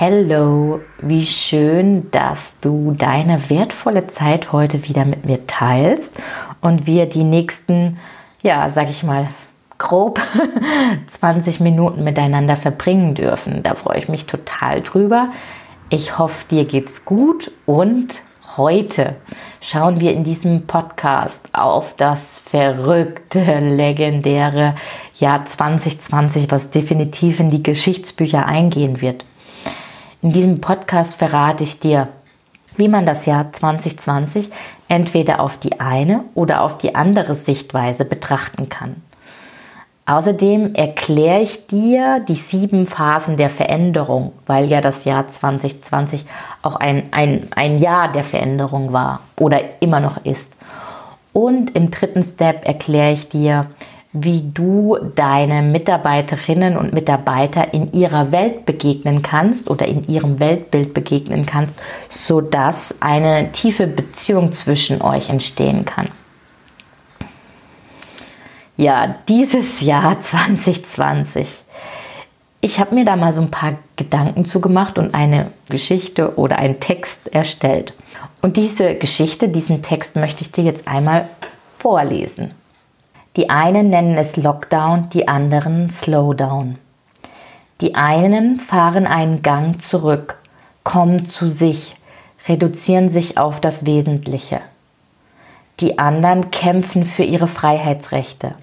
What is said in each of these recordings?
Hello, wie schön, dass du deine wertvolle Zeit heute wieder mit mir teilst und wir die nächsten, ja, sag ich mal, grob 20 Minuten miteinander verbringen dürfen. Da freue ich mich total drüber. Ich hoffe, dir geht's gut und heute schauen wir in diesem Podcast auf das verrückte, legendäre Jahr 2020, was definitiv in die Geschichtsbücher eingehen wird. In diesem Podcast verrate ich dir, wie man das Jahr 2020 entweder auf die eine oder auf die andere Sichtweise betrachten kann. Außerdem erkläre ich dir die sieben Phasen der Veränderung, weil ja das Jahr 2020 auch ein, ein, ein Jahr der Veränderung war oder immer noch ist. Und im dritten Step erkläre ich dir, wie du deine Mitarbeiterinnen und Mitarbeiter in ihrer Welt begegnen kannst oder in ihrem Weltbild begegnen kannst, sodass eine tiefe Beziehung zwischen euch entstehen kann. Ja, dieses Jahr 2020. Ich habe mir da mal so ein paar Gedanken zugemacht und eine Geschichte oder einen Text erstellt. Und diese Geschichte, diesen Text möchte ich dir jetzt einmal vorlesen. Die einen nennen es Lockdown, die anderen Slowdown. Die einen fahren einen Gang zurück, kommen zu sich, reduzieren sich auf das Wesentliche. Die anderen kämpfen für ihre Freiheitsrechte.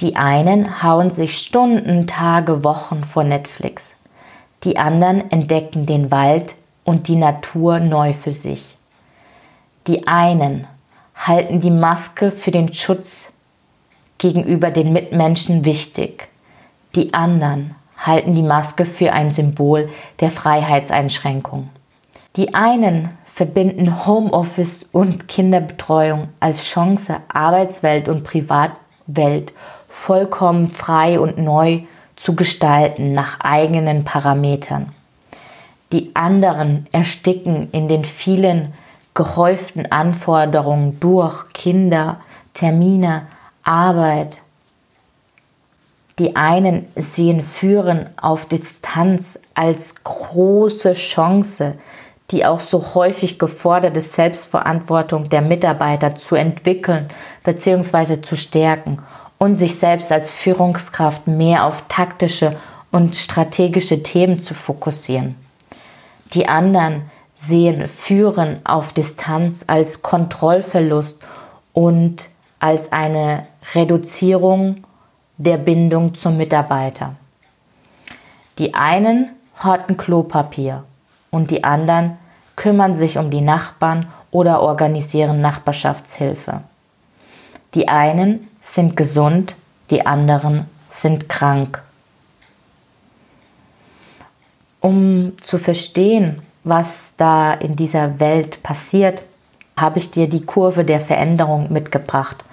Die einen hauen sich Stunden, Tage, Wochen vor Netflix. Die anderen entdecken den Wald und die Natur neu für sich. Die einen halten die Maske für den Schutz gegenüber den Mitmenschen wichtig. Die anderen halten die Maske für ein Symbol der Freiheitseinschränkung. Die einen verbinden Homeoffice und Kinderbetreuung als Chance, Arbeitswelt und Privatwelt vollkommen frei und neu zu gestalten nach eigenen Parametern. Die anderen ersticken in den vielen gehäuften Anforderungen durch Kinder, Termine, Arbeit. Die einen sehen Führen auf Distanz als große Chance, die auch so häufig geforderte Selbstverantwortung der Mitarbeiter zu entwickeln bzw. zu stärken und sich selbst als Führungskraft mehr auf taktische und strategische Themen zu fokussieren. Die anderen sehen Führen auf Distanz als Kontrollverlust und als eine Reduzierung der Bindung zum Mitarbeiter. Die einen horten Klopapier und die anderen kümmern sich um die Nachbarn oder organisieren Nachbarschaftshilfe. Die einen sind gesund, die anderen sind krank. Um zu verstehen, was da in dieser Welt passiert, habe ich dir die Kurve der Veränderung mitgebracht.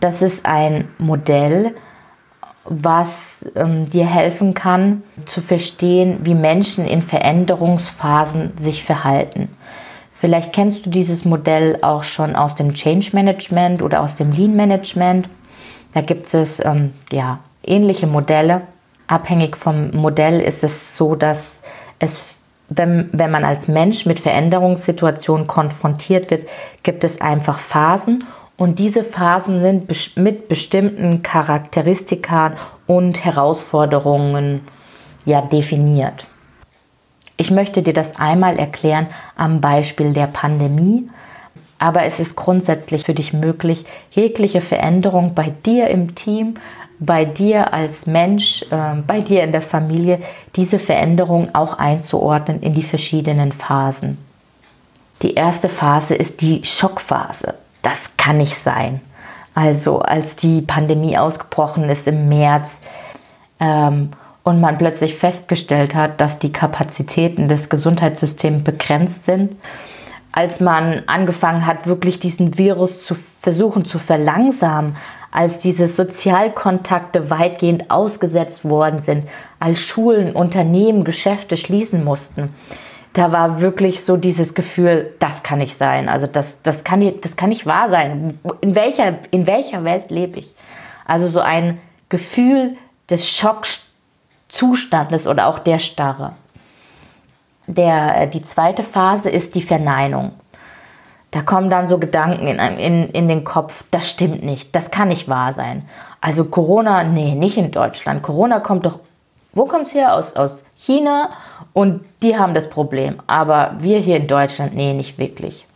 Das ist ein Modell, was ähm, dir helfen kann zu verstehen, wie Menschen in Veränderungsphasen sich verhalten. Vielleicht kennst du dieses Modell auch schon aus dem Change Management oder aus dem Lean Management. Da gibt es ähm, ja, ähnliche Modelle. Abhängig vom Modell ist es so, dass es, wenn, wenn man als Mensch mit Veränderungssituationen konfrontiert wird, gibt es einfach Phasen und diese Phasen sind mit bestimmten Charakteristika und Herausforderungen ja definiert. Ich möchte dir das einmal erklären am Beispiel der Pandemie, aber es ist grundsätzlich für dich möglich, jegliche Veränderung bei dir im Team, bei dir als Mensch, äh, bei dir in der Familie, diese Veränderung auch einzuordnen in die verschiedenen Phasen. Die erste Phase ist die Schockphase das kann nicht sein. Also als die Pandemie ausgebrochen ist im März ähm, und man plötzlich festgestellt hat, dass die Kapazitäten des Gesundheitssystems begrenzt sind, als man angefangen hat, wirklich diesen Virus zu versuchen zu verlangsamen, als diese Sozialkontakte weitgehend ausgesetzt worden sind, als Schulen, Unternehmen, Geschäfte schließen mussten. Da war wirklich so dieses Gefühl, das kann nicht sein. Also das, das, kann, das kann nicht wahr sein. In welcher, in welcher Welt lebe ich? Also so ein Gefühl des Schocks Zustandes oder auch der Starre. Der, äh, die zweite Phase ist die Verneinung. Da kommen dann so Gedanken in, in, in den Kopf, das stimmt nicht, das kann nicht wahr sein. Also Corona, nee, nicht in Deutschland. Corona kommt doch, wo kommt es her? Aus, aus China und die haben das Problem. Aber wir hier in Deutschland, nee, nicht wirklich.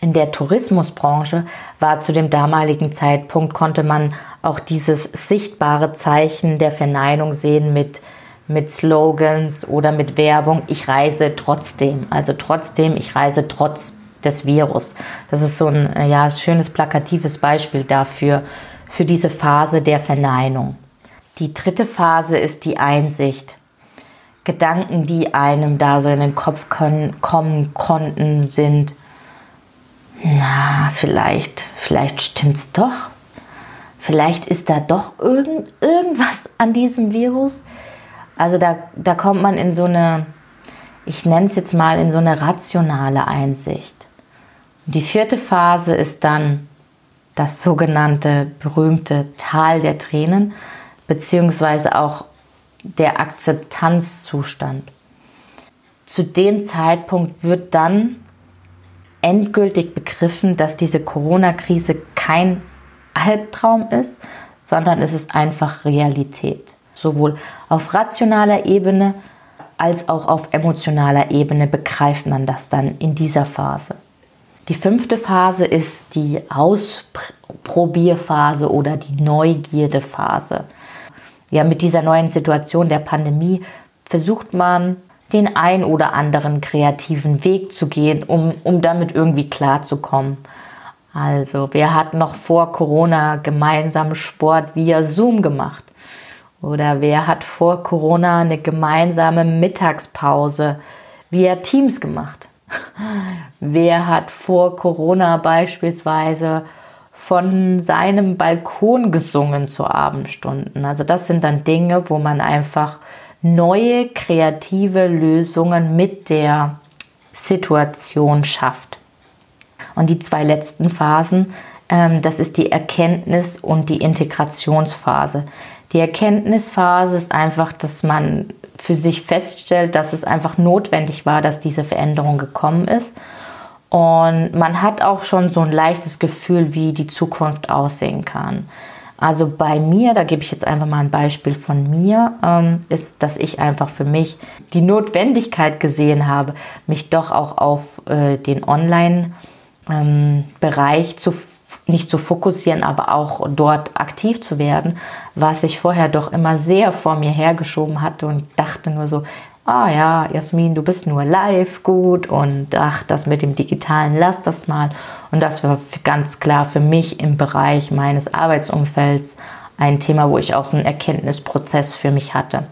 In der Tourismusbranche war zu dem damaligen Zeitpunkt, konnte man auch dieses sichtbare Zeichen der Verneinung sehen mit, mit Slogans oder mit Werbung, ich reise trotzdem. Also trotzdem, ich reise trotz des Virus. Das ist so ein äh, ja, schönes plakatives Beispiel dafür, für diese Phase der Verneinung. Die dritte Phase ist die Einsicht. Gedanken, die einem da so in den Kopf können, kommen konnten, sind, na, vielleicht, vielleicht stimmt's doch vielleicht ist da doch irgend, irgendwas an diesem Virus. Also da, da kommt man in so eine, ich nenne es jetzt mal, in so eine rationale Einsicht. Und die vierte Phase ist dann das sogenannte berühmte Tal der Tränen, beziehungsweise auch der Akzeptanzzustand. Zu dem Zeitpunkt wird dann endgültig begriffen, dass diese Corona-Krise kein Albtraum ist, sondern es ist einfach Realität. Sowohl auf rationaler Ebene als auch auf emotionaler Ebene begreift man das dann in dieser Phase. Die fünfte Phase ist die Ausprobierphase oder die Neugierdephase. Ja, mit dieser neuen Situation der Pandemie versucht man, den ein oder anderen kreativen Weg zu gehen, um, um damit irgendwie klarzukommen. Also, wer hat noch vor Corona gemeinsam Sport via Zoom gemacht? Oder wer hat vor Corona eine gemeinsame Mittagspause via Teams gemacht? Wer hat vor Corona beispielsweise von seinem Balkon gesungen zu Abendstunden? Also das sind dann Dinge, wo man einfach neue kreative Lösungen mit der Situation schafft. Und die zwei letzten Phasen, ähm, das ist die Erkenntnis und die Integrationsphase. Die Erkenntnisphase ist einfach, dass man für sich feststellt, dass es einfach notwendig war, dass diese Veränderung gekommen ist. Und man hat auch schon so ein leichtes Gefühl, wie die Zukunft aussehen kann. Also bei mir, da gebe ich jetzt einfach mal ein Beispiel von mir, ähm, ist, dass ich einfach für mich die Notwendigkeit gesehen habe, mich doch auch auf äh, den Online- ähm, zu, nicht zu fokussieren, aber auch dort aktiv zu werden, was ich vorher doch immer sehr vor mir hergeschoben hatte und dachte nur so, ah ja, Jasmin, du bist nur live gut und ach, das mit dem Digitalen, lass das mal. Und das war ganz klar für mich im Bereich meines Arbeitsumfelds ein Thema, wo ich auch einen Erkenntnisprozess für mich hatte.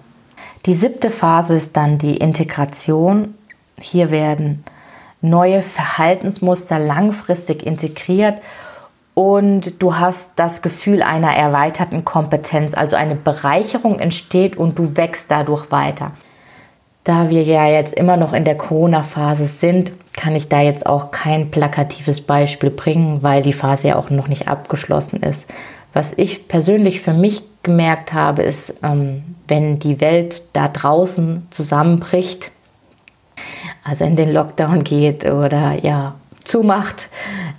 Die siebte Phase ist dann die Integration. Hier werden neue Verhaltensmuster langfristig integriert und du hast das Gefühl einer erweiterten Kompetenz, also eine Bereicherung entsteht und du wächst dadurch weiter. Da wir ja jetzt immer noch in der Corona-Phase sind, kann ich da jetzt auch kein plakatives Beispiel bringen, weil die Phase ja auch noch nicht abgeschlossen ist. Was ich persönlich für mich gemerkt habe, ist, ähm, wenn die Welt da draußen zusammenbricht, also in den Lockdown geht oder ja zumacht,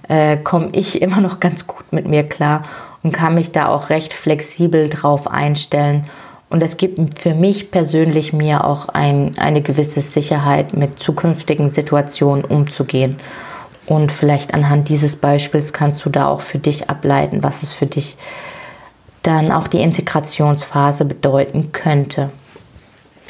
äh, komme ich immer noch ganz gut mit mir klar und kann mich da auch recht flexibel drauf einstellen. Und es gibt für mich persönlich mir auch ein, eine gewisse Sicherheit, mit zukünftigen Situationen umzugehen. Und vielleicht anhand dieses Beispiels kannst du da auch für dich ableiten, was es für dich dann auch die Integrationsphase bedeuten könnte.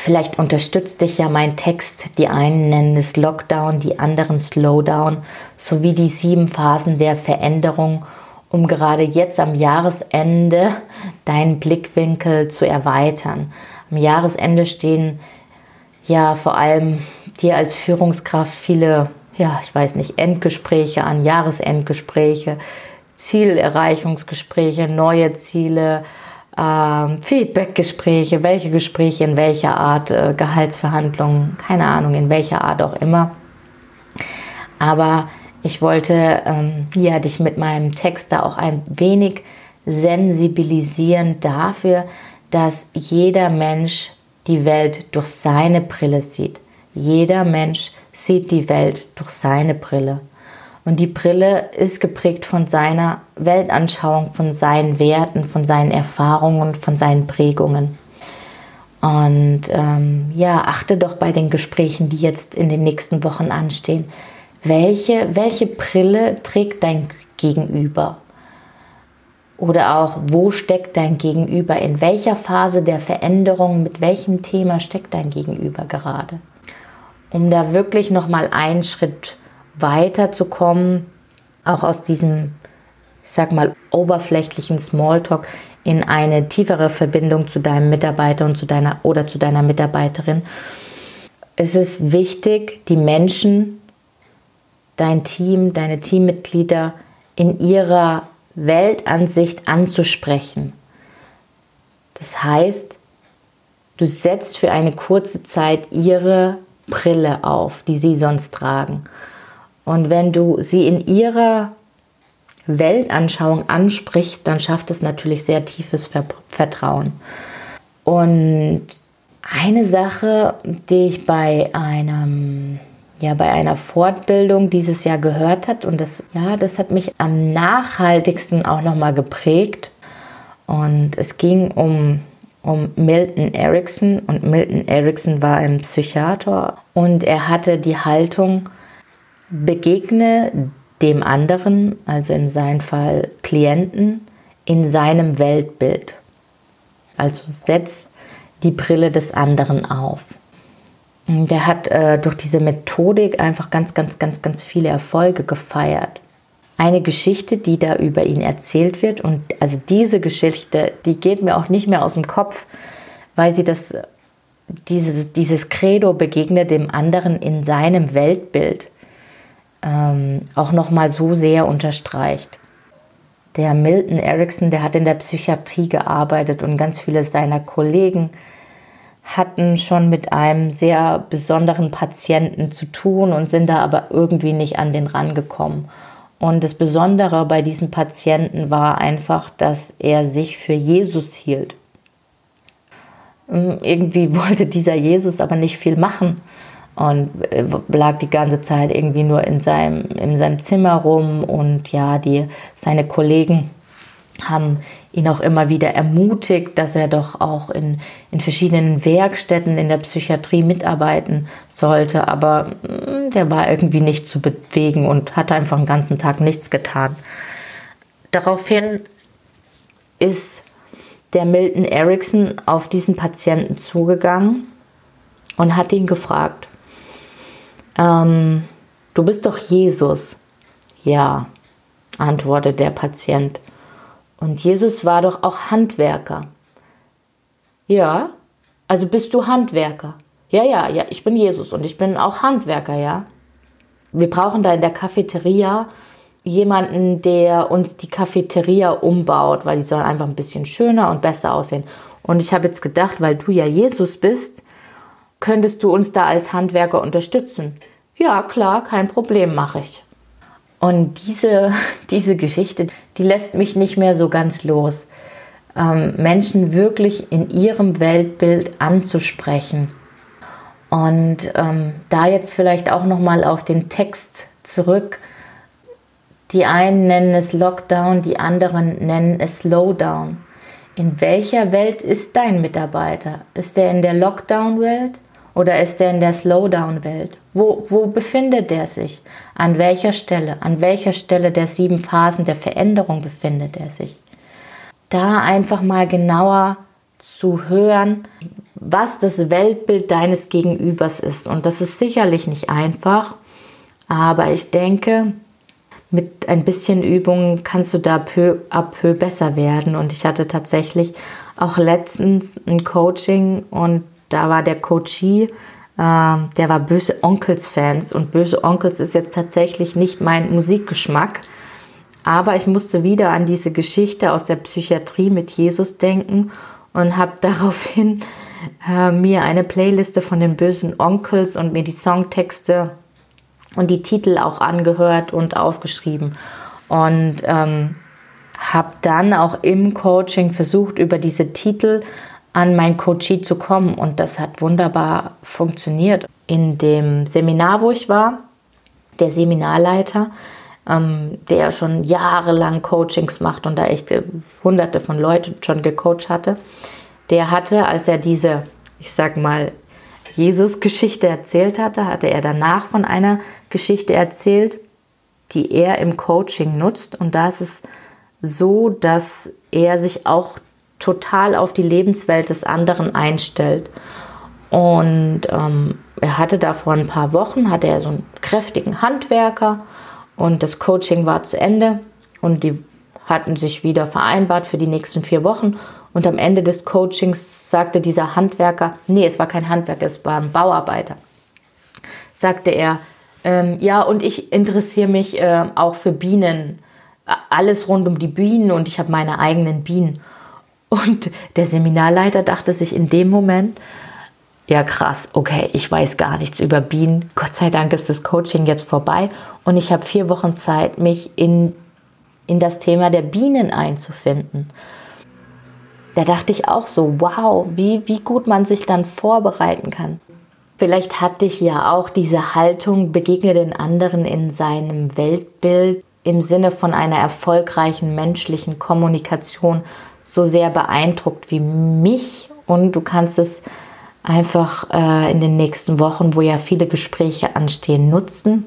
Vielleicht unterstützt dich ja mein Text. Die einen nennen es Lockdown, die anderen Slowdown, sowie die sieben Phasen der Veränderung, um gerade jetzt am Jahresende deinen Blickwinkel zu erweitern. am Jahresende stehen ja vor allem dir als Führungskraft viele, ja, ich weiß nicht, Endgespräche an, Jahresendgespräche, Zielerreichungsgespräche, neue Ziele, äh, Feedbackgespräche, welche Gespräche in welcher Art, äh, Gehaltsverhandlungen, keine Ahnung, in welcher Art auch immer. Aber ich wollte ähm, ja, dich mit meinem Text da auch ein wenig sensibilisieren dafür, dass jeder Mensch die Welt durch seine Brille sieht. Jeder Mensch sieht die Welt durch seine Brille. Und die Brille ist geprägt von seiner Weltanschauung, von seinen Werten, von seinen Erfahrungen, von seinen Prägungen. Und ähm, ja, achte doch bei den Gesprächen, die jetzt in den nächsten Wochen anstehen, welche, welche Brille trägt dein Gegenüber? Oder auch, wo steckt dein Gegenüber? In welcher Phase der Veränderung, mit welchem Thema steckt dein Gegenüber gerade? Um da wirklich nochmal einen Schritt weiterzukommen, auch aus diesem, ich sag mal, oberflächlichen Smalltalk in eine tiefere Verbindung zu deinem Mitarbeiter und zu deiner oder zu deiner Mitarbeiterin. Es ist wichtig, die Menschen, dein Team, deine Teammitglieder in ihrer Weltansicht anzusprechen. Das heißt, du setzt für eine kurze Zeit ihre Brille auf, die sie sonst tragen. Und wenn du sie in ihrer Weltanschauung ansprichst, dann schafft es natürlich sehr tiefes Vertrauen. Und eine Sache, die ich bei einem ja bei einer Fortbildung dieses Jahr gehört hat und das ja, das hat mich am nachhaltigsten auch noch mal geprägt. Und es ging um um Milton Erickson und Milton Erickson war ein Psychiater und er hatte die Haltung begegne dem anderen, also in seinem Fall Klienten, in seinem Weltbild. Also setz die Brille des anderen auf. Der hat äh, durch diese Methodik einfach ganz, ganz, ganz, ganz viele Erfolge gefeiert. Eine Geschichte, die da über ihn erzählt wird, und also diese Geschichte, die geht mir auch nicht mehr aus dem Kopf, weil sie das, dieses, dieses Credo begegnet dem anderen in seinem Weltbild ähm, auch nochmal so sehr unterstreicht. Der Milton Erickson, der hat in der Psychiatrie gearbeitet und ganz viele seiner Kollegen hatten schon mit einem sehr besonderen Patienten zu tun und sind da aber irgendwie nicht an den rangekommen. Und das Besondere bei diesem Patienten war einfach, dass er sich für Jesus hielt. Irgendwie wollte dieser Jesus aber nicht viel machen und äh, lag die ganze Zeit irgendwie nur in seinem, in seinem Zimmer rum und ja, die, seine Kollegen haben ihn auch immer wieder ermutigt, dass er doch auch in, in verschiedenen Werkstätten in der Psychiatrie mitarbeiten sollte. Aber mm, der war irgendwie nicht zu bewegen und hat einfach den ganzen Tag nichts getan. Daraufhin ist der Milton Erickson auf diesen Patienten zugegangen und hat ihn gefragt, ähm, du bist doch Jesus. Ja, antwortet der Patient. Und Jesus war doch auch Handwerker. Ja, also bist du Handwerker. Ja, ja, ja, ich bin Jesus und ich bin auch Handwerker, ja. Wir brauchen da in der Cafeteria jemanden, der uns die Cafeteria umbaut, weil die soll einfach ein bisschen schöner und besser aussehen. Und ich habe jetzt gedacht, weil du ja Jesus bist, könntest du uns da als Handwerker unterstützen? Ja, klar, kein Problem, mache ich. Und diese, diese Geschichte, die lässt mich nicht mehr so ganz los. Ähm, Menschen wirklich in ihrem Weltbild anzusprechen. Und ähm, da jetzt vielleicht auch nochmal auf den Text zurück. Die einen nennen es Lockdown, die anderen nennen es Slowdown. In welcher Welt ist dein Mitarbeiter? Ist er in der Lockdown-Welt oder ist er in der Slowdown-Welt? Wo, wo befindet er sich? An welcher Stelle? An welcher Stelle der sieben Phasen der Veränderung befindet er sich? Da einfach mal genauer zu hören, was das Weltbild deines Gegenübers ist. Und das ist sicherlich nicht einfach, aber ich denke, mit ein bisschen Übung kannst du da peu à peu besser werden. Und ich hatte tatsächlich auch letztens ein Coaching und da war der Coachie, äh, der war Böse Onkels-Fans und Böse Onkels ist jetzt tatsächlich nicht mein Musikgeschmack. Aber ich musste wieder an diese Geschichte aus der Psychiatrie mit Jesus denken und habe daraufhin äh, mir eine Playliste von den bösen Onkels und mir die Songtexte und die Titel auch angehört und aufgeschrieben. Und ähm, habe dann auch im Coaching versucht, über diese Titel an mein Coachie zu kommen. Und das hat wunderbar funktioniert. In dem Seminar, wo ich war, der Seminarleiter, ähm, der schon jahrelang Coachings macht und da echt hunderte von Leuten schon gecoacht hatte, der hatte, als er diese, ich sag mal, Jesus-Geschichte erzählt hatte, hatte er danach von einer Geschichte erzählt, die er im Coaching nutzt. Und da ist es so, dass er sich auch total auf die Lebenswelt des anderen einstellt. Und ähm, er hatte da vor ein paar Wochen, hatte er so einen kräftigen Handwerker und das Coaching war zu Ende und die hatten sich wieder vereinbart für die nächsten vier Wochen. Und am Ende des Coachings sagte dieser Handwerker, nee, es war kein Handwerker, es war ein Bauarbeiter, sagte er, ähm, ja, und ich interessiere mich äh, auch für Bienen, alles rund um die Bienen und ich habe meine eigenen Bienen. Und der Seminarleiter dachte sich in dem Moment, ja krass, okay, ich weiß gar nichts über Bienen. Gott sei Dank ist das Coaching jetzt vorbei und ich habe vier Wochen Zeit, mich in, in das Thema der Bienen einzufinden. Da dachte ich auch so, wow, wie, wie gut man sich dann vorbereiten kann. Vielleicht hat dich ja auch diese Haltung, begegne den anderen in seinem Weltbild im Sinne von einer erfolgreichen menschlichen Kommunikation so sehr beeindruckt wie mich. Und du kannst es einfach äh, in den nächsten Wochen, wo ja viele Gespräche anstehen, nutzen.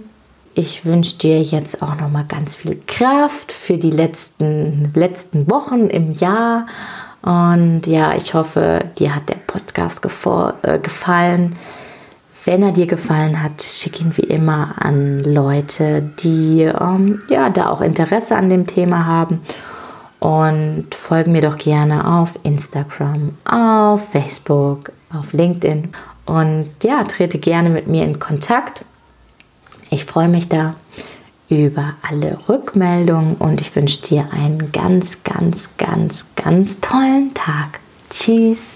Ich wünsche dir jetzt auch noch mal ganz viel Kraft für die letzten, letzten Wochen im Jahr. Und ja, ich hoffe, dir hat der Podcast äh, gefallen. Wenn er dir gefallen hat, schick ihn wie immer an Leute, die ähm, ja da auch Interesse an dem Thema haben. Und folge mir doch gerne auf Instagram, auf Facebook, auf LinkedIn. Und ja, trete gerne mit mir in Kontakt. Ich freue mich da über alle Rückmeldungen und ich wünsche dir einen ganz, ganz, ganz, ganz tollen Tag. Tschüss.